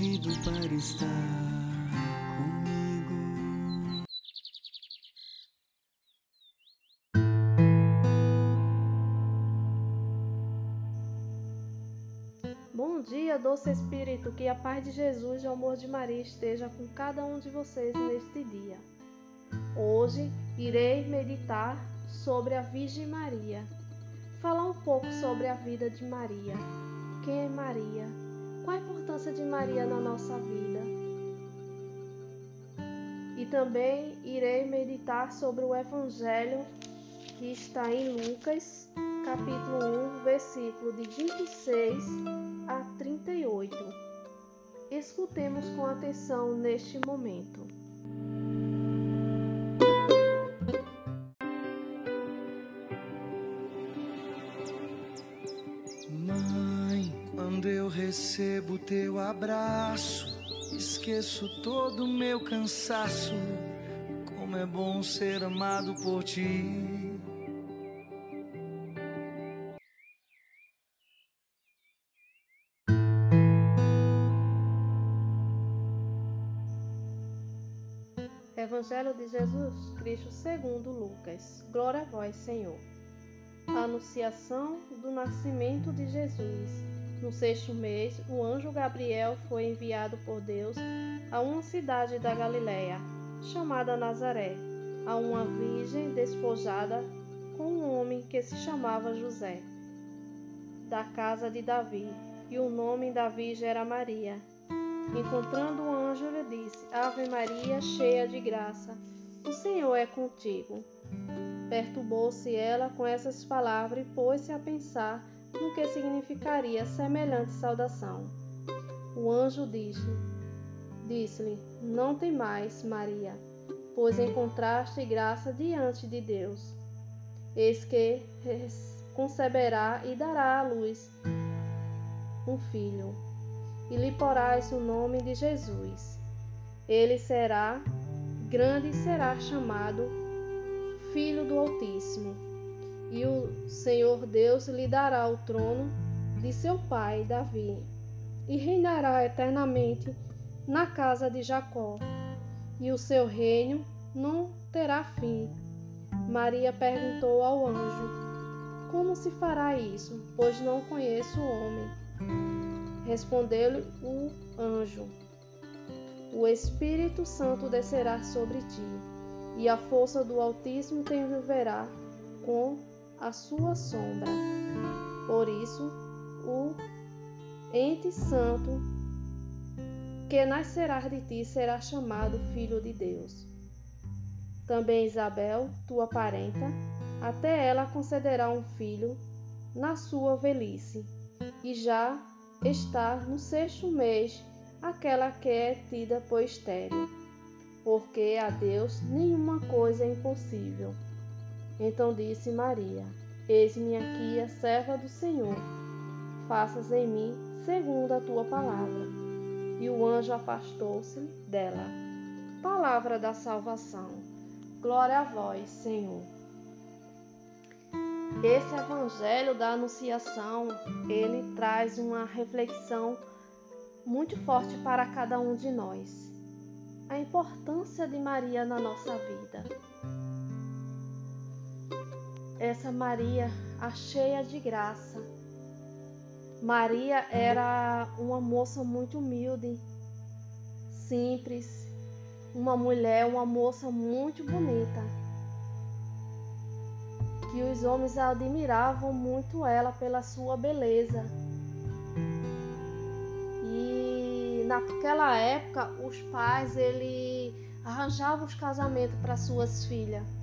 convido para estar comigo. Bom dia, doce Espírito, que a paz de Jesus e o amor de Maria esteja com cada um de vocês neste dia. Hoje irei meditar sobre a Virgem Maria. Falar um pouco sobre a vida de Maria. Quem é Maria? Qual a importância de Maria na nossa vida? E também irei meditar sobre o Evangelho que está em Lucas, capítulo 1, versículo de 26 a 38. Escutemos com atenção neste momento. Recebo teu abraço, esqueço todo o meu cansaço. Como é bom ser amado por ti. Evangelho de Jesus Cristo segundo Lucas. Glória a vós, Senhor. Anunciação do nascimento de Jesus. No sexto mês, o anjo Gabriel foi enviado por Deus a uma cidade da Galiléia, chamada Nazaré, a uma virgem despojada com um homem que se chamava José, da casa de Davi, e o nome da virgem era Maria. Encontrando o anjo, lhe disse: Ave Maria, cheia de graça, o Senhor é contigo. Perturbou-se ela com essas palavras e pôs-se a pensar no que significaria semelhante saudação. O anjo disse-lhe: disse Não tem mais, Maria, pois encontraste graça diante de Deus. Eis que conceberá e dará à luz um filho e lhe porás o nome de Jesus. Ele será grande e será chamado Filho do Altíssimo. E o Senhor Deus lhe dará o trono de seu pai Davi, e reinará eternamente na casa de Jacó, e o seu reino não terá fim. Maria perguntou ao anjo: Como se fará isso? Pois não conheço o homem. Respondeu-lhe o anjo: O Espírito Santo descerá sobre ti, e a força do Altíssimo te envolverá com a sua sombra. Por isso, o ente santo que nascerá de ti será chamado Filho de Deus. Também Isabel, tua parenta, até ela concederá um filho na sua velhice, e já está no sexto mês aquela que é tida por estéril, porque a Deus nenhuma coisa é impossível. Então disse Maria: Eis-me aqui a serva do Senhor, faças em mim segundo a tua palavra. E o anjo afastou-se dela. Palavra da salvação. Glória a vós, Senhor. Esse evangelho da anunciação, ele traz uma reflexão muito forte para cada um de nós. A importância de Maria na nossa vida. Essa Maria, a cheia de graça. Maria era uma moça muito humilde, simples, uma mulher, uma moça muito bonita que os homens admiravam muito ela pela sua beleza. E naquela época os pais ele arranjavam os casamentos para suas filhas.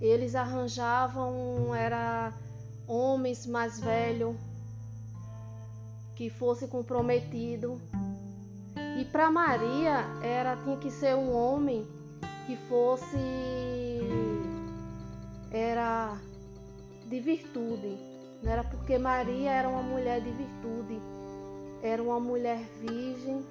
Eles arranjavam era homens mais velhos que fosse comprometido. E para Maria era tinha que ser um homem que fosse era de virtude, não era porque Maria era uma mulher de virtude, era uma mulher virgem.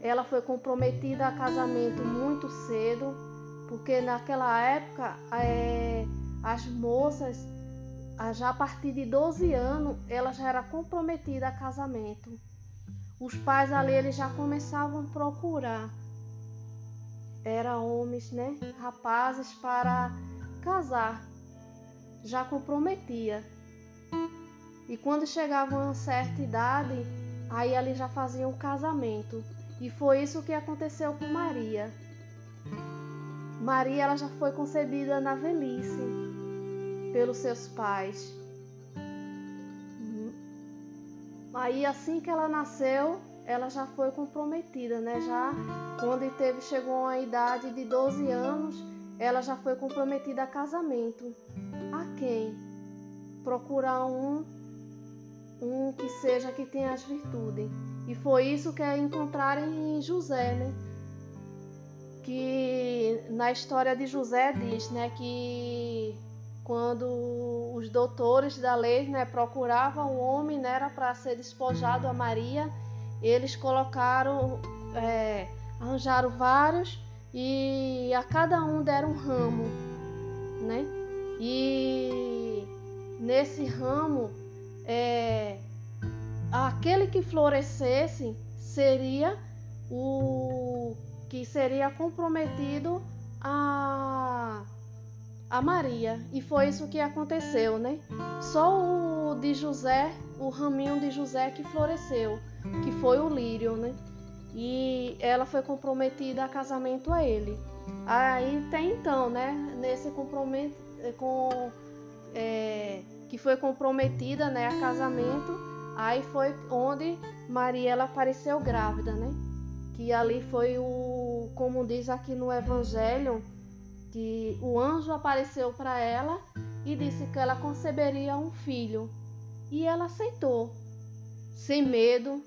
Ela foi comprometida a casamento muito cedo porque naquela época é, as moças, já a partir de 12 anos, ela já era comprometida a casamento. Os pais ali eles já começavam a procurar. Era homens, né? Rapazes para casar. Já comprometia. E quando chegavam a uma certa idade, aí ali já faziam o casamento. E foi isso que aconteceu com Maria. Maria ela já foi concebida na velhice pelos seus pais. Aí assim que ela nasceu, ela já foi comprometida, né? Já quando teve chegou a idade de 12 anos, ela já foi comprometida a casamento. A quem? Procurar um um que seja que tenha as virtudes. E foi isso que encontraram em José, né? Que na história de José diz, né, que quando os doutores da lei, né, procuravam o homem, né, era para ser despojado a Maria, eles colocaram, é, arranjaram vários e a cada um deram um ramo, né? E nesse ramo é, aquele que florescesse seria o que seria comprometido a, a Maria. E foi isso que aconteceu, né? Só o de José, o raminho de José que floresceu, que foi o lírio, né? E ela foi comprometida a casamento a ele. Aí tem então, né? Nesse comprometimento com é, que foi comprometida né, a casamento. Aí foi onde Maria ela apareceu grávida, né? Que ali foi o, como diz aqui no Evangelho, que o anjo apareceu para ela e disse que ela conceberia um filho. E ela aceitou, sem medo.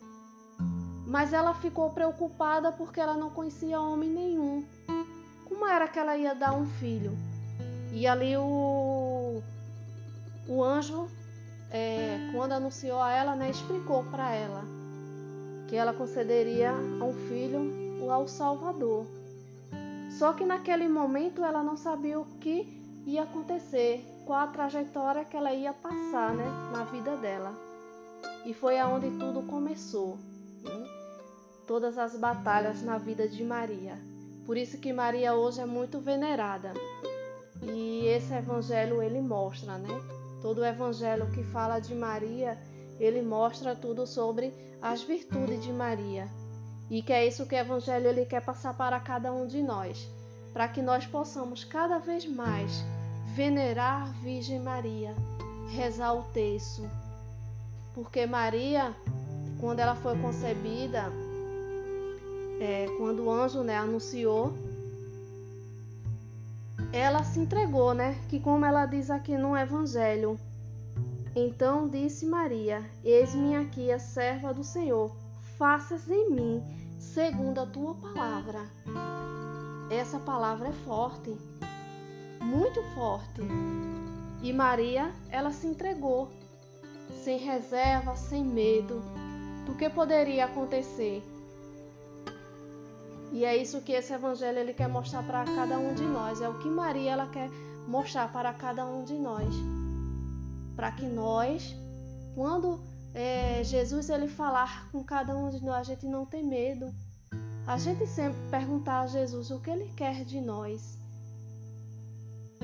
Mas ela ficou preocupada porque ela não conhecia homem nenhum. Como era que ela ia dar um filho? E ali o o anjo, é, quando anunciou a ela, né, explicou para ela que ela concederia a um filho ao Salvador. Só que naquele momento ela não sabia o que ia acontecer, qual a trajetória que ela ia passar né, na vida dela. E foi aonde tudo começou. Né? Todas as batalhas na vida de Maria. Por isso que Maria hoje é muito venerada. E esse evangelho ele mostra, né? Todo o evangelho que fala de Maria, ele mostra tudo sobre as virtudes de Maria. E que é isso que o evangelho ele quer passar para cada um de nós, para que nós possamos cada vez mais venerar a Virgem Maria, rezar o terço. Porque Maria, quando ela foi concebida, é, quando o anjo né, anunciou ela se entregou, né? Que como ela diz aqui no Evangelho. Então disse Maria: Eis-me aqui a serva do Senhor, faças em mim segundo a tua palavra. Essa palavra é forte, muito forte. E Maria, ela se entregou, sem reserva, sem medo do que poderia acontecer. E é isso que esse evangelho ele quer mostrar para cada um de nós. É o que Maria ela quer mostrar para cada um de nós. Para que nós, quando é, Jesus ele falar com cada um de nós, a gente não tem medo. A gente sempre perguntar a Jesus o que ele quer de nós.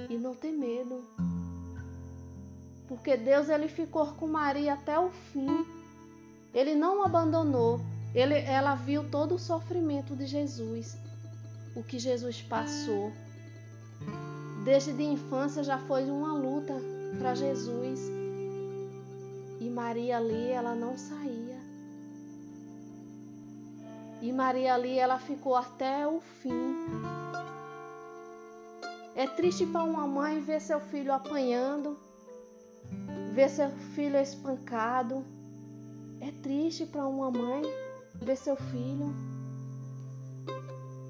E não ter medo. Porque Deus ele ficou com Maria até o fim. Ele não abandonou. Ele, ela viu todo o sofrimento de Jesus, o que Jesus passou. Desde de infância já foi uma luta para Jesus. E Maria ali, ela não saía. E Maria ali, ela ficou até o fim. É triste para uma mãe ver seu filho apanhando, ver seu filho espancado. É triste para uma mãe ver seu filho.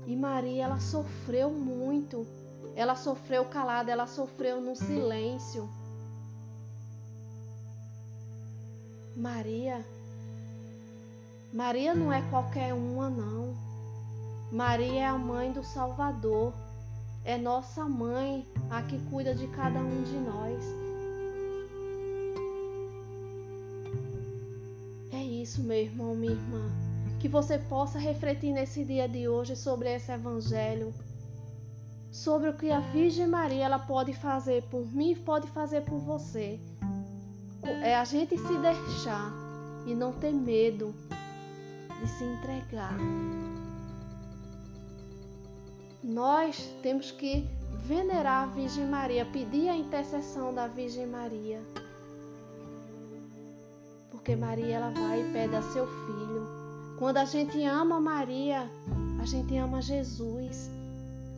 E Maria, ela sofreu muito. Ela sofreu calada, ela sofreu no silêncio. Maria, Maria não é qualquer uma, não. Maria é a mãe do Salvador. é nossa mãe, a que cuida de cada um de nós. É isso, meu irmão, minha irmã. Que você possa refletir nesse dia de hoje sobre esse evangelho, sobre o que a Virgem Maria ela pode fazer por mim, pode fazer por você. É a gente se deixar e não ter medo de se entregar. Nós temos que venerar a Virgem Maria, pedir a intercessão da Virgem Maria. Porque Maria ela vai e pede a seu filho. Quando a gente ama Maria, a gente ama Jesus.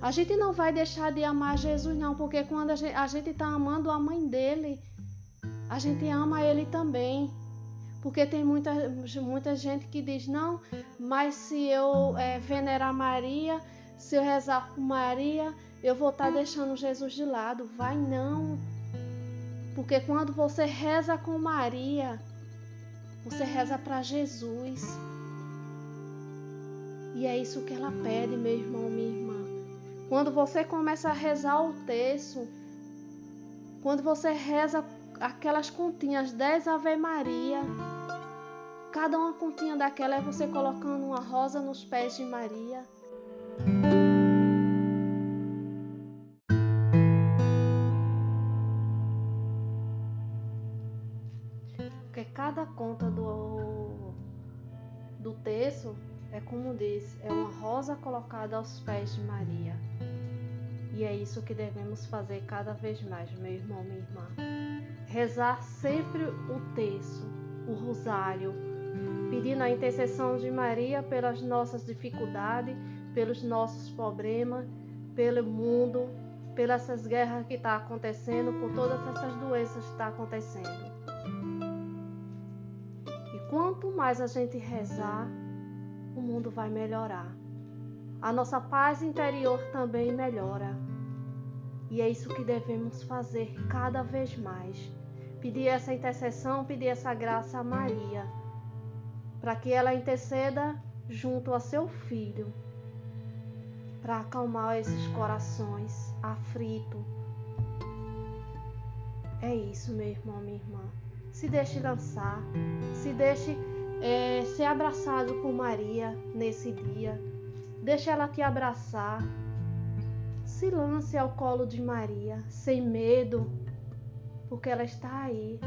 A gente não vai deixar de amar Jesus, não, porque quando a gente está amando a mãe dele, a gente ama ele também. Porque tem muita, muita gente que diz: não, mas se eu é, venerar Maria, se eu rezar com Maria, eu vou estar tá deixando Jesus de lado. Vai não. Porque quando você reza com Maria, você reza para Jesus. E é isso que ela pede, meu irmão, minha irmã. Quando você começa a rezar o texto, quando você reza aquelas continhas 10 Ave Maria, cada uma continha daquela é você colocando uma rosa nos pés de Maria. Porque cada conta do, do texto é como diz, é uma rosa colocada aos pés de Maria. E é isso que devemos fazer cada vez mais, meu irmão, minha irmã. Rezar sempre o terço, o rosário, pedindo a intercessão de Maria pelas nossas dificuldades, pelos nossos problemas, pelo mundo, pelas essas guerras que estão tá acontecendo, por todas essas doenças que estão tá acontecendo. E quanto mais a gente rezar, o mundo vai melhorar. A nossa paz interior também melhora. E é isso que devemos fazer cada vez mais. Pedir essa intercessão, pedir essa graça a Maria, para que ela interceda junto a seu filho, para acalmar esses corações aflitos. É isso, meu irmão, minha irmã. Se deixe lançar, se deixe é, ser abraçado por Maria nesse dia. Deixe ela te abraçar. Se lance ao colo de Maria, sem medo, porque ela está aí,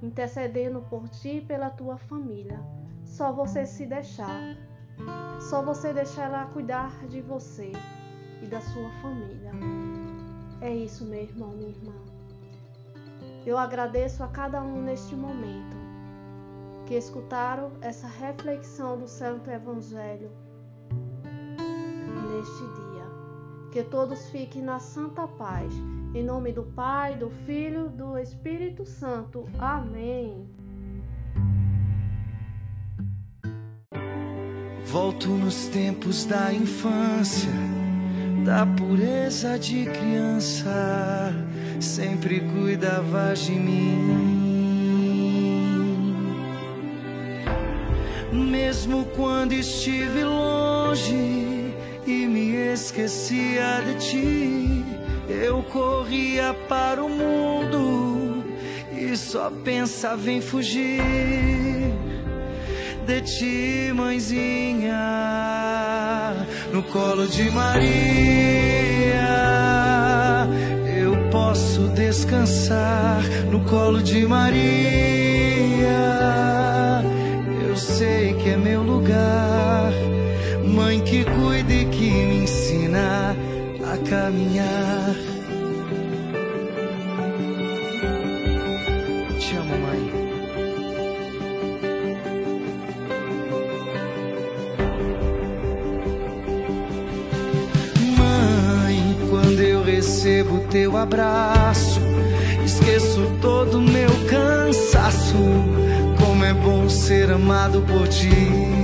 intercedendo por ti e pela tua família. Só você se deixar. Só você deixar ela cuidar de você e da sua família. É isso, meu irmão, minha irmã. Eu agradeço a cada um neste momento que escutaram essa reflexão do Santo Evangelho neste dia. Que todos fiquem na santa paz. Em nome do Pai, do Filho, do Espírito Santo. Amém. Volto nos tempos da infância, da pureza de criança, sempre cuidava de mim. mesmo quando estive longe esquecia de ti. Eu corria para o mundo e só pensava em fugir de ti, mãezinha, no colo de Maria. Eu posso descansar no colo de Maria sei que é meu lugar. Caminhar. Te amo, mãe. Mãe, quando eu recebo teu abraço, esqueço todo meu cansaço é bom ser amado por ti.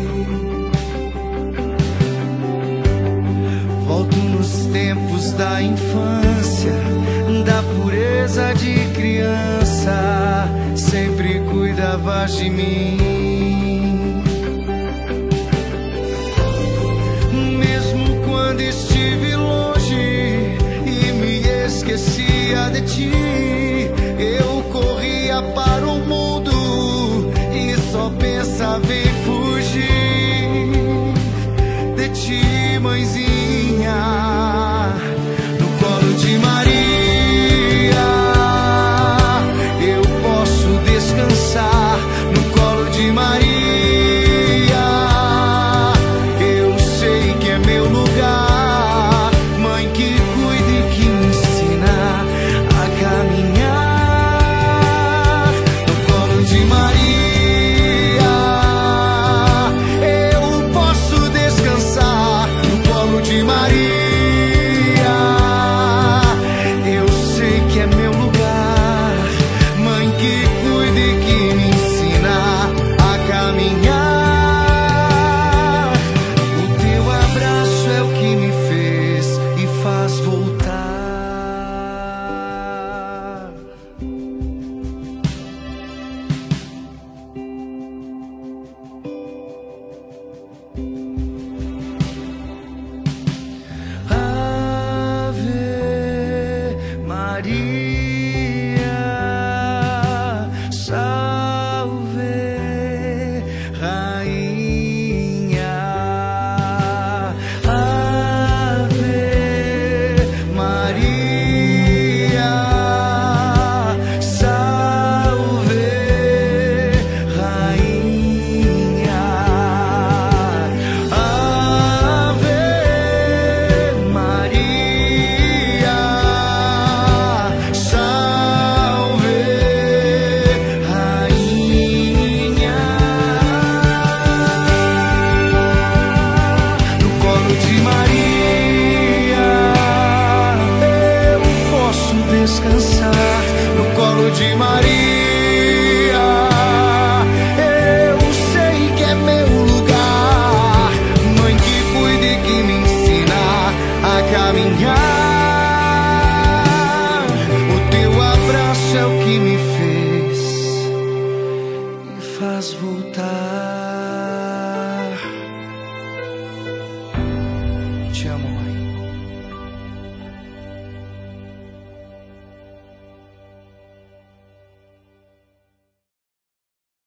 Volto nos tempos da infância, da pureza de criança, sempre cuidavas de mim. Mesmo quando estive longe de ti. Eu corria para